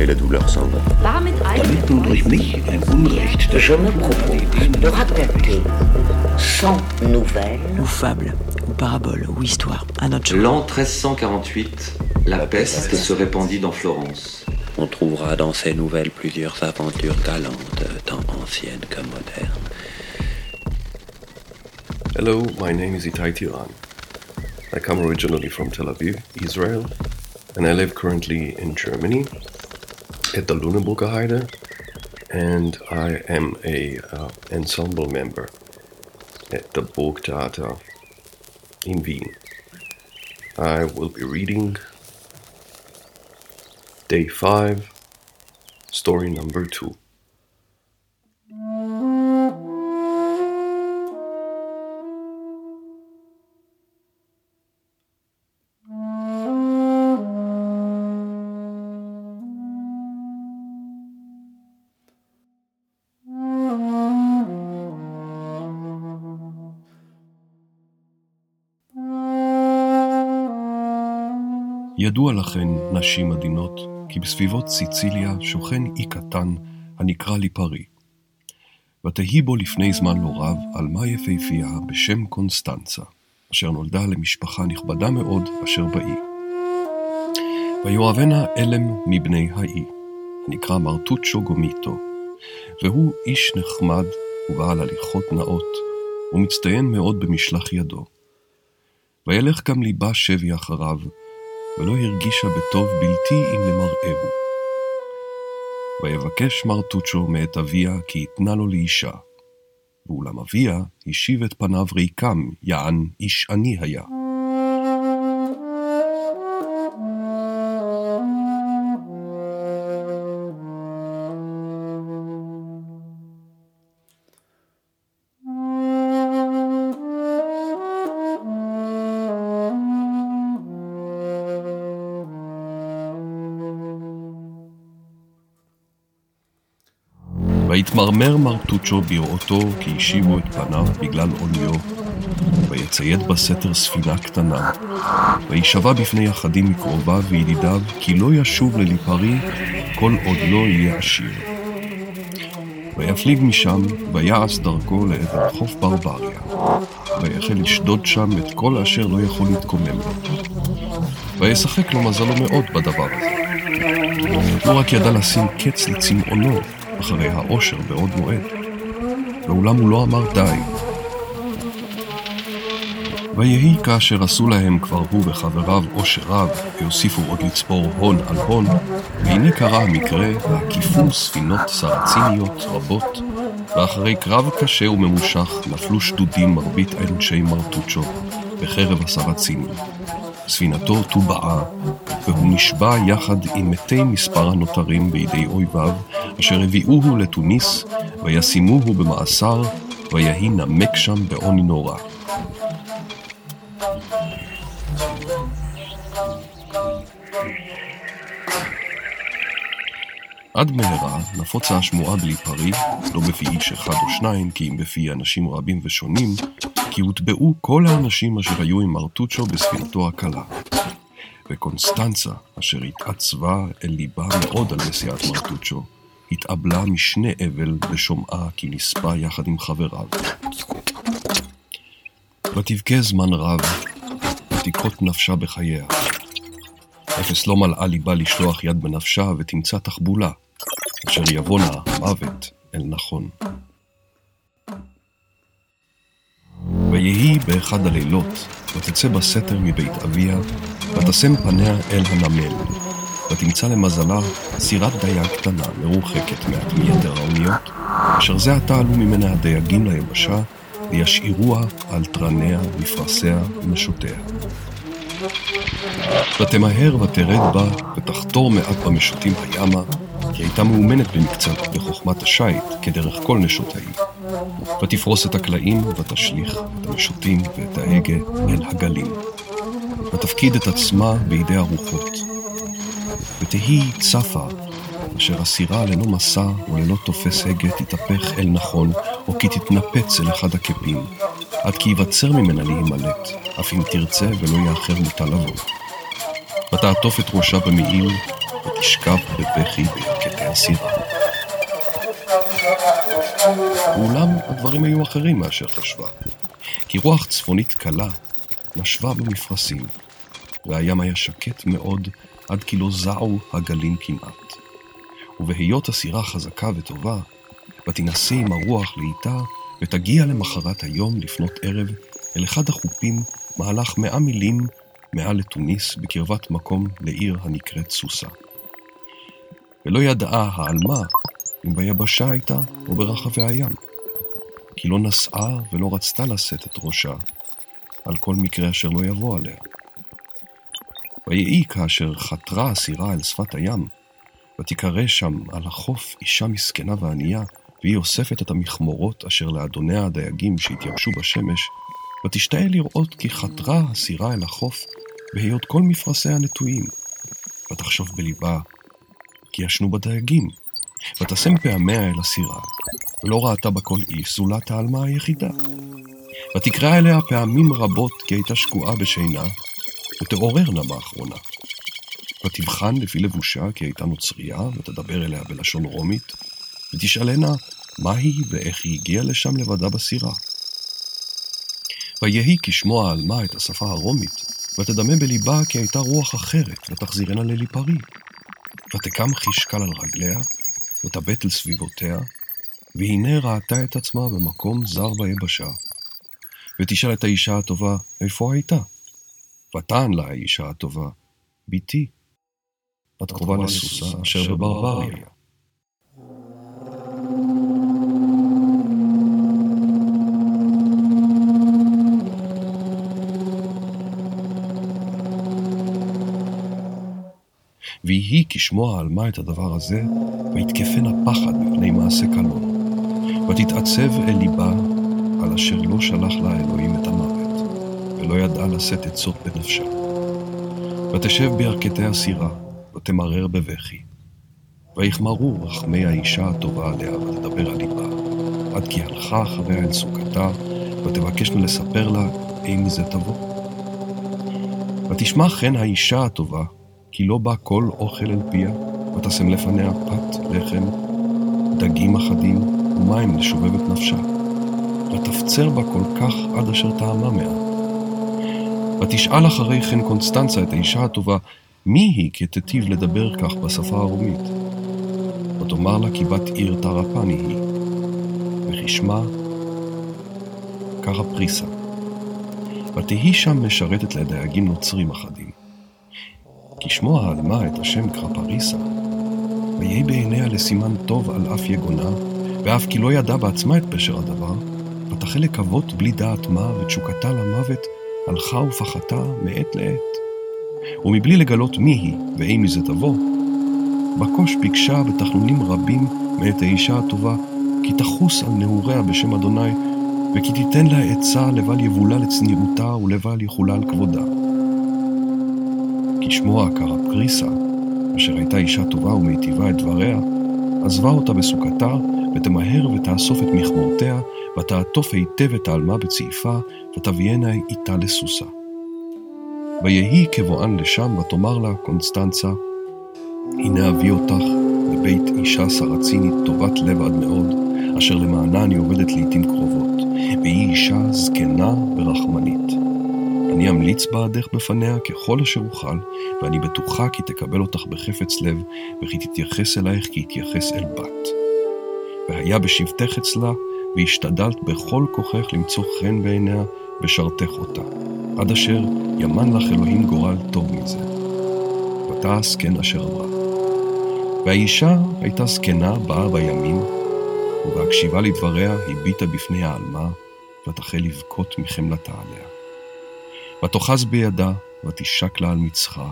et la douleur s'en va. Damit durch mich ein Unrecht. Je me propose de raconter sans nouvelles ou fable, ou parabole, ou histoire, à notre. L'an 1348, la peste se répandit dans Florence. On trouvera dans ces nouvelles plusieurs aventures galantes, tant anciennes que modernes. Hello, my name is Itai Tiran. I come originally from Tel Aviv, Israel, and I live currently in Germany at the Lüneburger Heide, and I am a uh, ensemble member at the Burgtheater in Wien. I will be reading day 5, story number 2. ידוע לכן, נשים עדינות, כי בסביבות סיציליה שוכן אי קטן הנקרא ליפרי. ותהי בו לפני זמן לא רב עלמה יפהפייה בשם קונסטנצה, אשר נולדה למשפחה נכבדה מאוד אשר באי. ויאהבנה אלם מבני האי, הנקרא מרטוצ'ו גומיטו, והוא איש נחמד ובעל הליכות נאות, ומצטיין מאוד במשלח ידו. וילך גם ליבה שבי אחריו, ולא הרגישה בטוב בלתי אם למראהו. ויבקש מרטוצ'ו מאת אביה כי יתנה לו לאישה. ואולם אביה השיב את פניו ריקם, יען איש עני היה. ויתמרמר מרטוצ'ו בראותו כי השיבו את פניו בגלל עוניו. ויצייד בסתר ספינה קטנה. וישבע בפני אחדים מקרוביו וידידיו כי לא ישוב לליפרי כל עוד לא יהיה עשיר. ויפליג משם ויעש דרכו לעבר חוף ברבריה. ויחל לשדוד שם את כל אשר לא יכול להתקומם לו. וישחק לו מזלו מאוד בדבר הזה. לא רק ידע לשים קץ לצמאונו אחרי העושר בעוד מועד, ואולם הוא לא אמר די. ויהי כאשר עשו להם כבר הוא וחבריו עושר רב, והוסיפו עוד לצפור הון על הון, והנה קרה המקרה, והקיפו ספינות סרציניות רבות, ואחרי קרב קשה וממושך נפלו שדודים מרבית אנשי מרטוצ'ו בחרב הסרצינים. ספינתו טובעה, והוא נשבע יחד עם מתי מספר הנותרים בידי אויביו, אשר הביאוהו לתוניס, וישימוהו במאסר, ויהי נמק שם בעוני נורא. עד מהרה נפוצה השמועה בליפרי, לא בפי איש אחד או שניים, כי אם בפי אנשים רבים ושונים, כי הוטבעו כל האנשים אשר היו עם מרטוצ'ו בספינתו הקלה. וקונסטנצה, אשר התעצבה אל ליבה מאוד על נסיעת מרטוצ'ו, התאבלה משנה אבל בשומעה כי נספה יחד עם חבריו. ותבכה זמן רב, ותקרות נפשה בחייה. אפס לא מלאה ליבה לשלוח יד בנפשה ותמצא תחבולה, אשר יבונה המוות אל נכון. ויהי באחד הלילות, ותצא בסתר מבית אביה, ותשם פניה אל הנמל, ותמצא למזלה סירת דייג קטנה, מרוחקת מעט מיתר האוניות, אשר זה עתה עלו ממנה הדייגים ליבשה, וישאירוה על תרניה, מפרסיה ומשותיה. ותמהר ותרד בה, ותחתור מעט במשוטים הימה, כי הייתה מאומנת במקצת בחוכמת השיט, כדרך כל נשות האי. ותפרוס את הקלעים, ותשליך את המשוטים ואת ההגה אל הגלים. ותפקיד את עצמה בידי הרוחות. ותהי צפה, אשר הסירה ללא מסע וללא תופס הגה תתהפך אל נכון, או כי תתנפץ אל אחד הקפים, עד כי ייווצר ממנה להימלט, אף אם תרצה ולא יאחר מותה לבוא. ותעטוף את ראשה במעיל, ותשכב בבכי בירכתי הסירה. ואולם הדברים היו אחרים מאשר חשבה, כי רוח צפונית קלה נשבה במפרשים, והים היה שקט מאוד עד כי לא זעו הגלים כמעט. ובהיות הסירה חזקה וטובה, ותינשא עם הרוח לאיתה, ותגיע למחרת היום לפנות ערב אל אחד החופים מהלך מאה מילים מעל לתוניס בקרבת מקום לעיר הנקראת סוסה. ולא ידעה העלמה אם ביבשה הייתה או ברחבי הים, כי לא נשאה ולא רצתה לשאת את ראשה על כל מקרה אשר לא יבוא עליה. ויהי כאשר חתרה הסירה אל שפת הים, ותיקרא שם על החוף אישה מסכנה וענייה, והיא אוספת את המכמורות אשר לאדוניה הדייגים שהתייבשו בשמש, ותשתאה לראות כי חתרה הסירה אל החוף, בהיות כל מפרשיה נטועים. ותחשוב בליבה, כי ישנו בדייגים, ותשם פעמיה אל הסירה, ולא ראתה בה כל איש זולת העלמה היחידה. ותקרא אליה פעמים רבות כי הייתה שקועה בשינה, ותעוררנה באחרונה. ותבחן לפי לבושה כי הייתה נוצרייה, ותדבר אליה בלשון רומית, ותשאלנה מה היא ואיך היא הגיעה לשם לבדה בסירה. ויהי כשמוע העלמה את השפה הרומית, ותדמה בליבה כי הייתה רוח אחרת, ותחזירנה לליפרי. ותקם חישקל על רגליה, ותבט אל סביבותיה, והנה ראתה את עצמה במקום זר ביבשה. ותשאל את האישה הטובה, איפה הייתה? ותען לה האישה הטובה, בתי. בת קרובה לסוסה אשר בברבריה. ויהי כשמוע עלמה את הדבר הזה, ויתקפנה פחד מפני מעשה קלון. ותתעצב אל ליבה על אשר לא שלח לה אלוהים את המוות, ולא ידעה לשאת עצות בנפשה. ותשב בירכתי הסירה, ותמרר בבכי. ויחמרו רחמי האישה הטובה עליה, ותדבר על ליבה, עד כי הלכה אחריה אל סוכתה, ותבקשנה לספר לה אם זה תבוא. ותשמע חן האישה הטובה, כי לא בא כל אוכל אל פיה, ותשם לפניה פת לחם, דגים אחדים, ומים לשובב את נפשה. ותפצר בה כל כך עד אשר טעמה מאה. ותשאל אחרי כן קונסטנצה את האישה הטובה, מי היא כתיטיב לדבר כך בשפה הרומית? ותאמר לה כי בת עיר טרפני היא, וכשמה קרפריסה. ותהי שם משרתת לדייגים נוצרים אחדים. כשמוע העלמה את השם קרפריסה, ויהי בעיניה לסימן טוב על אף יגונה, ואף כי לא ידע בעצמה את פשר הדבר, ותחל לקוות בלי דעת מה, ותשוקתה למוות הלכה ופחתה מעת לעת. ומבלי לגלות מי היא ואם מזה תבוא, בקוש ביקשה בתחנונים רבים מאת האישה הטובה, כי תחוס על נעוריה בשם אדוני, וכי תיתן לה עצה לבל יבולה לצניעותה ולבל יחולה על כבודה. כשמוע קרפריסה, אשר הייתה אישה טובה ומיטיבה את דבריה, עזבה אותה בסוכתה, ותמהר ותאסוף את מכמורתיה, ותעטוף היטב את העלמה בצעיפה, ותביאנה איתה לסוסה. ויהי כבואן לשם, ותאמר לה קונסטנצה, הנה אביא אותך לבית אישה סרצינית טובת לב עד מאוד, אשר למענה אני עובדת לעתים קרובות, והיא אישה זקנה ורחמנית. אני אמליץ בעדך בפניה ככל אשר אוכל, ואני בטוחה כי תקבל אותך בחפץ לב, וכי תתייחס אלייך כי יתייחס אל בת. והיה בשבתך אצלה, והשתדלת בכל כוחך למצוא חן בעיניה, ושרתך אותה, עד אשר ימן לך אלוהים גורל טוב מזה. ותעש כן אשר אמרה. והאישה הייתה זקנה באה בימים, ובהקשיבה לדבריה הביטה בפני העלמה, ותחל לבכות מחמלתה עליה. ותאחז בידה, ותשק לה על מצחה,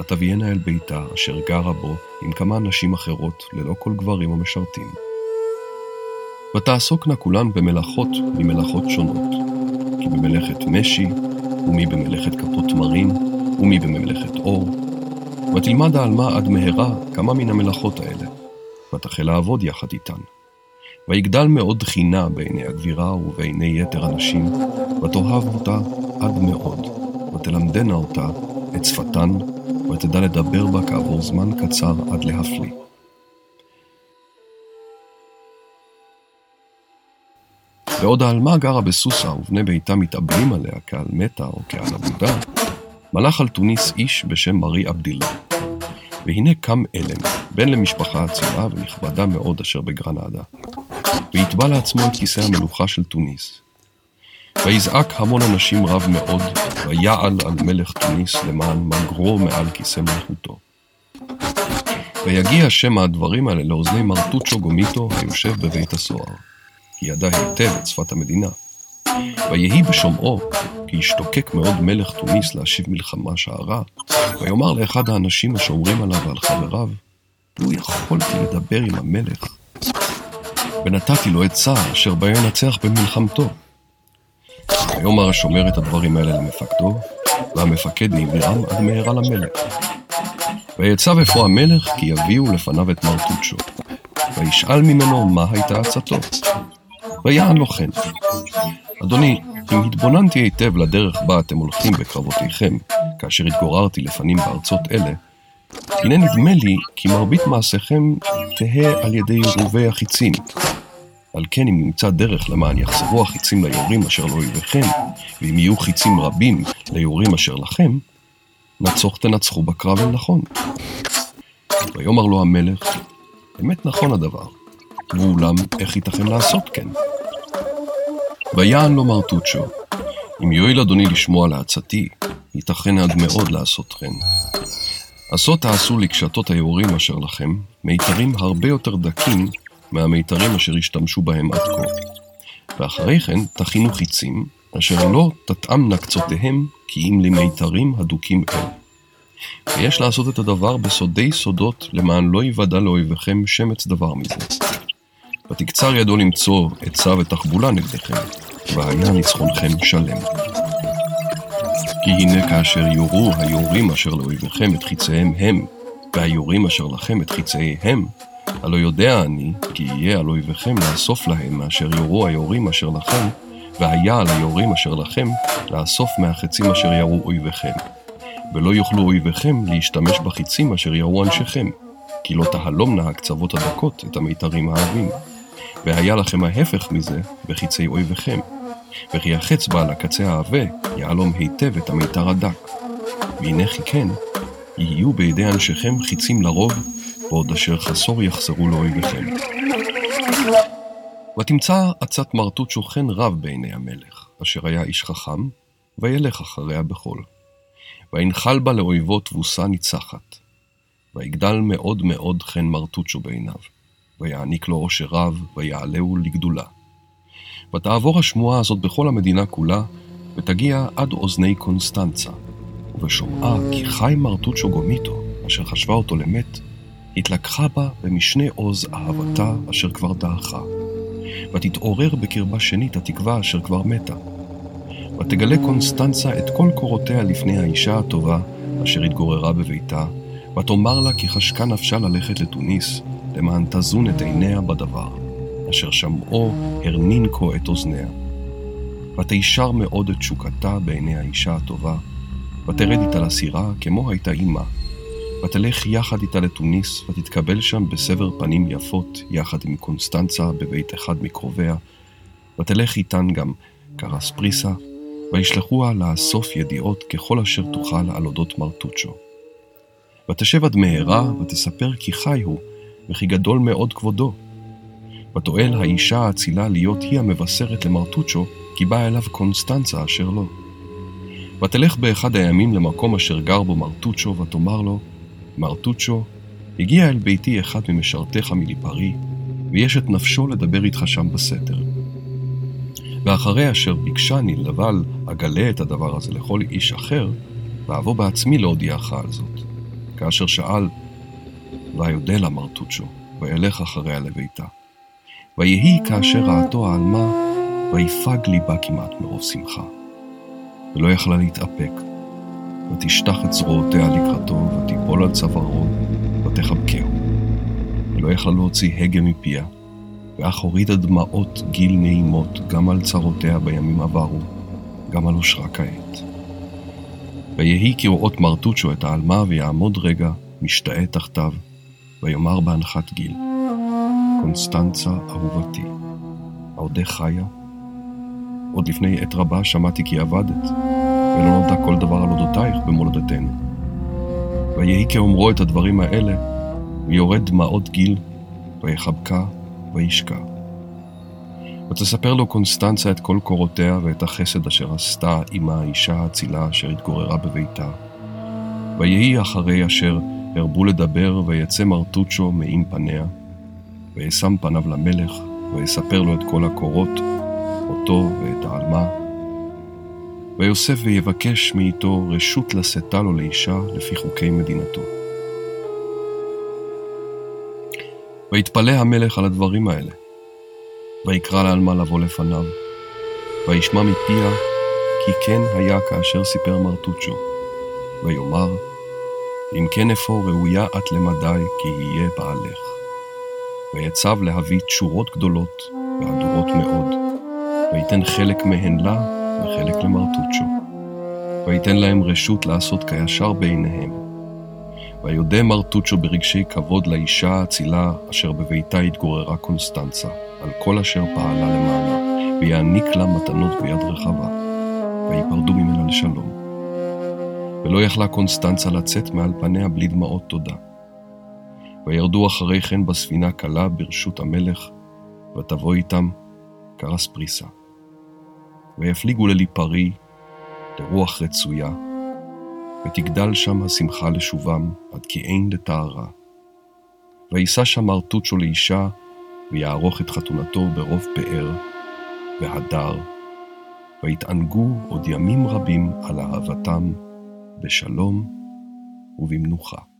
ותביאנה אל ביתה, אשר גרה בו, עם כמה נשים אחרות, ללא כל גברים המשרתים. ותעסוקנה כולן במלאכות ממלאכות שונות, כי במלאכת משי, ומי במלאכת כפות תמרים, ומי בממלכת אור. ותלמד העלמה עד מהרה כמה מן המלאכות האלה, ותחל לעבוד יחד איתן. ויגדל מאוד חינה בעיני הגבירה ובעיני יתר הנשים, ותאהב אותה עד מאוד, ותלמדנה אותה את שפתן, ותדע לדבר בה כעבור זמן קצר עד להפליא. בעוד העלמה גרה בסוסה ובני ביתה מתאבלים עליה כעל מתה או כעל אבודה, מלך על תוניס איש בשם מרי עבדילה. והנה קם אלם, בן למשפחה אצילה ונכבדה מאוד אשר בגרנדה, ויתבע לעצמו את כיסא המלוכה של תוניס. ויזעק המון אנשים רב מאוד, ויעל על מלך תוניס למען מגרו מעל כיסא מלכותו. ויגיע שם הדברים האלה לאוזני מרטוצ'ו גומיטו היושב בבית הסוהר, כי ידע היטב את שפת המדינה. ויהי בשומעו, כי השתוקק מאוד מלך תוניס להשיב מלחמה שערה, ויאמר לאחד האנשים השומרים עליו ועל חבריו, לו יכולתי לדבר עם המלך, ונתתי לו עצה אשר בה ינצח במלחמתו. ויאמר השומר את הדברים האלה למפקדו, והמפקד העבירם עד מהרה למלך. ויצב אפוא המלך כי יביאו לפניו את מרטוצ'ו, וישאל ממנו מה הייתה עצתו. ויען לו כן. אדוני, אם התבוננתי היטב לדרך בה אתם הולכים בקרבותיכם, כאשר התגוררתי לפנים בארצות אלה, הנה נדמה לי כי מרבית מעשיכם תהא על ידי רובי החיצים. על כן אם נמצא דרך למען יחזרו החיצים ליורים אשר לאויביכם, ואם יהיו חיצים רבים ליורים אשר לכם, נצוך תנצחו בקרב אל נכון. ויאמר לו המלך, אמת נכון הדבר, ואולם איך ייתכן לעשות כן? ויען לו מרטוצ'ו, אם יואיל אדוני לשמוע לעצתי, ייתכן עד מאוד לעשות כן. עשות תעשו לקשתות היורים אשר לכם, מיתרים הרבה יותר דקים מהמיתרים אשר השתמשו בהם עד כה. ואחרי כן תכינו חיצים, אשר לא תתאמנה קצותיהם, כי אם למיתרים הדוקים אל. ויש לעשות את הדבר בסודי סודות, למען לא יוודע לאויביכם שמץ דבר מזה. ותקצר ידו למצוא עצה ותחבולה נגדכם, והיה ניצחונכם שלם. כי הנה כאשר יורו היורים אשר לאויביכם את חיציהם הם, והיורים אשר לכם את חיציהם, הלא יודע אני, כי יהיה על אויביכם לאסוף להם מאשר יורו היורים אשר לכם, והיה על היורים אשר לכם לאסוף מהחצים אשר ירו אויביכם. ולא יוכלו אויביכם להשתמש בחיצים אשר ירו אנשיכם, כי לא תהלומנה הקצוות הדקות את המיתרים העבים. והיה לכם ההפך מזה בחיצי אויביכם. וכי החץ בעל הקצה העבה יהלום היטב את המיתר הדק. והנה כי כן, יהיו בידי אנשיכם חיצים לרוב, ועוד אשר חסור יחסרו לאויביכם. ותמצא עצת מרטוט שוכן רב בעיני המלך, אשר היה איש חכם, וילך אחריה בחול. וינחל בה לאויבו תבוסה ניצחת. ויגדל מאוד מאוד חן מרטוצ'ו בעיניו. ויעניק לו עושר רב, ויעלהו לגדולה. ותעבור השמועה הזאת בכל המדינה כולה, ותגיע עד אוזני קונסטנצה. ובשומעה כי חי מרטוצ'ו גומיטו, אשר חשבה אותו למת, התלקחה בה במשנה עוז אהבתה אשר כבר דעכה. ותתעורר בקרבה שנית התקווה אשר כבר מתה. ותגלה קונסטנצה את כל קורותיה לפני האישה הטובה אשר התגוררה בביתה, ותאמר לה כי חשקה נפשה ללכת לתוניס, למען תזון את עיניה בדבר, אשר שמעו הרנין כה את אוזניה. ותישר מאוד את תשוקתה בעיני האישה הטובה, ותרד איתה לסירה כמו הייתה אמה. ותלך יחד איתה לתוניס, ותתקבל שם בסבר פנים יפות, יחד עם קונסטנצה בבית אחד מקרוביה, ותלך איתן גם קרס פריסה, וישלחוה לאסוף ידיעות ככל אשר תוכל על אודות מרטוצ'ו. ותשב עד מהרה, ותספר כי חי הוא, וכי גדול מאוד כבודו. ותואל האישה האצילה להיות היא המבשרת למרטוצ'ו, כי באה אליו קונסטנצה אשר לו. ותלך באחד הימים למקום אשר גר בו מרטוצ'ו, ותאמר לו, מרטוצ'ו, הגיע אל ביתי אחד ממשרתיך מליפרי, ויש את נפשו לדבר איתך שם בסתר. ואחרי אשר ביקשני לבל אגלה את הדבר הזה לכל איש אחר, ואבוא בעצמי להודיעך על זאת. כאשר שאל, ויודה לה מרטוצ'ו, וילך אחריה לביתה. ויהי כאשר ראתו העלמה, ויפג ליבה כמעט מרוב שמחה. ולא יכלה להתאפק, ותשטח את זרועותיה לקראתו, ותיפול על צווארו, ותחבקהו. ולא יכלה להוציא הגה מפיה, ואך הורידה דמעות גיל נעימות גם על צרותיה בימים עברו, גם על אושרה כעת. ויהי כראות מרטוצ'ו את העלמה, ויעמוד רגע, משתאה תחתיו, ויאמר בהנחת גיל, קונסטנצה אהובתי, העודך חיה? עוד לפני עת רבה שמעתי כי עבדת, ולא נודע כל דבר על אודותייך במולדתנו. ויהי כאומרו את הדברים האלה, ויורד דמעות גיל, ויחבקה, וישקע. ותספר לו קונסטנצה את כל קורותיה ואת החסד אשר עשתה עמה האישה האצילה אשר התגוררה בביתה. ויהי אחרי אשר הרבו לדבר, ויצא מרטוצ'ו מעם פניה, וישם פניו למלך, ויספר לו את כל הקורות, אותו ואת העלמה. ויוסף ויבקש מאיתו רשות לשאתה לו לאישה לפי חוקי מדינתו. ויתפלא המלך על הדברים האלה. ויקרא לעלמה לבוא לפניו, וישמע מפיה כי כן היה כאשר סיפר מרטוצ'ו, ויאמר, אם כן אפוא ראויה את למדי כי יהיה בעלך. ויצב להביא תשורות גדולות והדורות מאוד, ויתן חלק מהן לה וחלק למרטוצ'ו. ויתן להם רשות לעשות כישר בעיניהם. ויודה מרטוצ'ו ברגשי כבוד לאישה האצילה אשר בביתה התגוררה קונסטנצה, על כל אשר פעלה למענה, ויעניק לה מתנות ביד רחבה, ויפרדו ממנה לשלום. ולא יכלה קונסטנצה לצאת מעל פניה בלי דמעות תודה. וירדו אחרי כן בספינה קלה ברשות המלך, ותבוא איתם קרס פריסה. ויפליגו לליפרי, לרוח רצויה, ותגדל שם השמחה לשובם, עד כי אין לטהרה. וישא שם מרטוצ'ו לאישה, ויערוך את חתונתו ברוב פאר והדר, ויתענגו עוד ימים רבים על אהבתם, בשלום ובמנוחה.